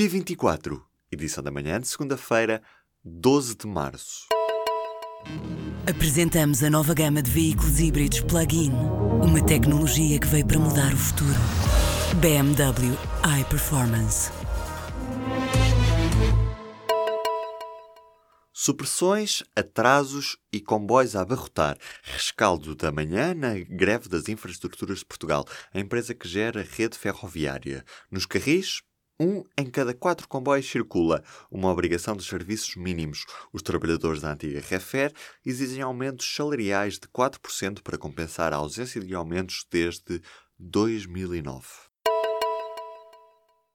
P24, edição da manhã de segunda-feira, 12 de março. Apresentamos a nova gama de veículos híbridos plug-in. Uma tecnologia que veio para mudar o futuro. BMW iPerformance. Supressões, atrasos e comboios a abarrotar. Rescaldo da manhã na greve das infraestruturas de Portugal, a empresa que gera a rede ferroviária. Nos carris, um em cada quatro comboios circula, uma obrigação de serviços mínimos. Os trabalhadores da antiga Refer exigem aumentos salariais de 4% para compensar a ausência de aumentos desde 2009.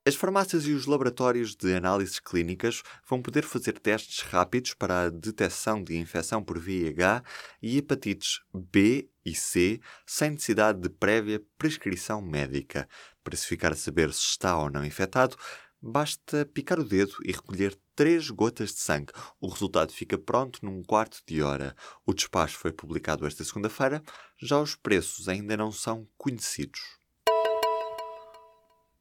As farmácias e os laboratórios de análises clínicas vão poder fazer testes rápidos para a detecção de infecção por VIH e hepatites B e C sem necessidade de prévia prescrição médica. Para se ficar a saber se está ou não infectado, basta picar o dedo e recolher três gotas de sangue. O resultado fica pronto num quarto de hora. O despacho foi publicado esta segunda-feira, já os preços ainda não são conhecidos.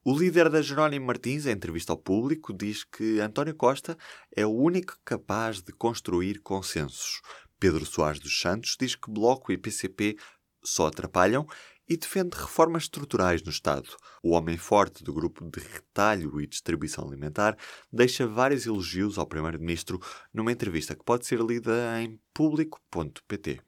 O líder da Jerónimo Martins, em entrevista ao público, diz que António Costa é o único capaz de construir consensos. Pedro Soares dos Santos diz que Bloco e PCP só atrapalham e defende reformas estruturais no Estado. O homem forte do grupo de retalho e distribuição alimentar deixa vários elogios ao Primeiro-Ministro numa entrevista que pode ser lida em público.pt.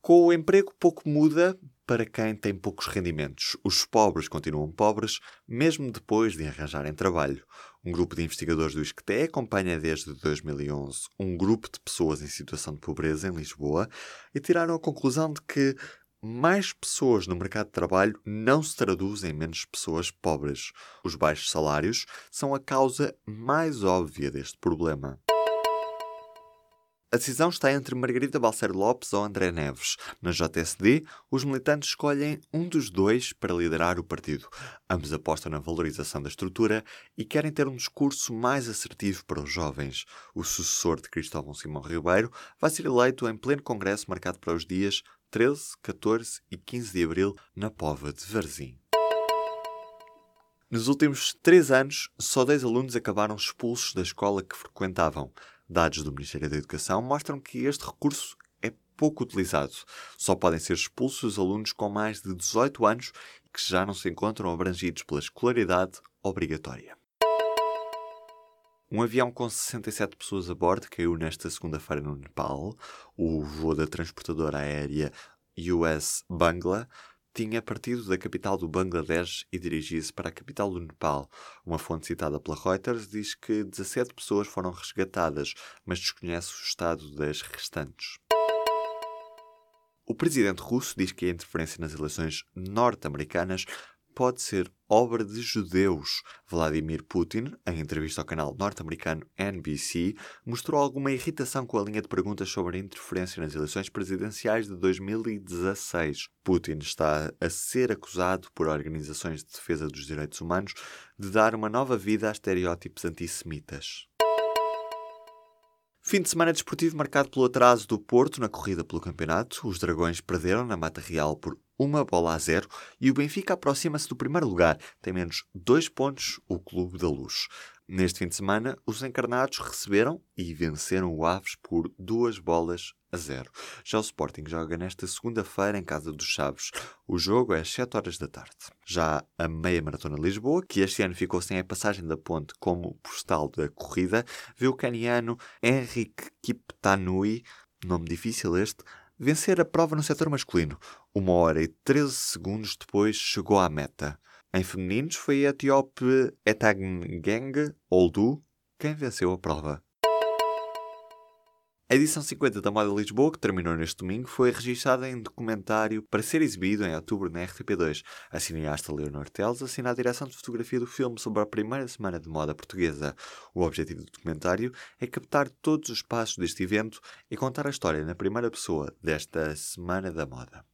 Com o emprego pouco muda para quem tem poucos rendimentos. Os pobres continuam pobres, mesmo depois de arranjarem trabalho. Um grupo de investigadores do ISCTE acompanha desde 2011 um grupo de pessoas em situação de pobreza em Lisboa e tiraram a conclusão de que mais pessoas no mercado de trabalho não se traduzem em menos pessoas pobres. Os baixos salários são a causa mais óbvia deste problema. A decisão está entre Margarida Balcer Lopes ou André Neves. Na JSD, os militantes escolhem um dos dois para liderar o partido. Ambos apostam na valorização da estrutura e querem ter um discurso mais assertivo para os jovens. O sucessor de Cristóvão Simão Ribeiro vai ser eleito em pleno congresso marcado para os dias 13, 14 e 15 de abril na Pova de Varzim. Nos últimos três anos, só 10 alunos acabaram expulsos da escola que frequentavam. Dados do Ministério da Educação mostram que este recurso é pouco utilizado. Só podem ser expulsos os alunos com mais de 18 anos que já não se encontram abrangidos pela escolaridade obrigatória. Um avião com 67 pessoas a bordo caiu nesta segunda-feira no Nepal. O voo da transportadora aérea US Bangla tinha partido da capital do Bangladesh e dirigia-se para a capital do Nepal. Uma fonte citada pela Reuters diz que 17 pessoas foram resgatadas, mas desconhece o estado das restantes. O presidente russo diz que a interferência nas eleições norte-americanas pode ser obra de judeus. Vladimir Putin, em entrevista ao canal norte-americano NBC, mostrou alguma irritação com a linha de perguntas sobre a interferência nas eleições presidenciais de 2016. Putin está a ser acusado por organizações de defesa dos direitos humanos de dar uma nova vida a estereótipos antissemitas. Fim de semana desportivo marcado pelo atraso do Porto na corrida pelo campeonato. Os Dragões perderam na Mata Real por uma bola a zero e o Benfica aproxima-se do primeiro lugar. Tem menos dois pontos o Clube da Luz. Neste fim de semana, os encarnados receberam e venceram o Aves por duas bolas a zero. Já o Sporting joga nesta segunda-feira em casa dos Chaves. O jogo é às 7 horas da tarde. Já a meia maratona Lisboa, que este ano ficou sem a passagem da ponte como postal da corrida, viu o caniano Henrique Kiptanui, nome difícil este, vencer a prova no setor masculino. Uma hora e 13 segundos depois chegou à meta. Em femininos foi a etíope Etageng Oldu quem venceu a prova. A edição 50 da Moda Lisboa, que terminou neste domingo, foi registada em documentário para ser exibido em outubro na RTP2. A cineasta Leonor Teles assina a direção de fotografia do filme sobre a primeira semana de moda portuguesa. O objetivo do documentário é captar todos os passos deste evento e contar a história na primeira pessoa desta Semana da Moda.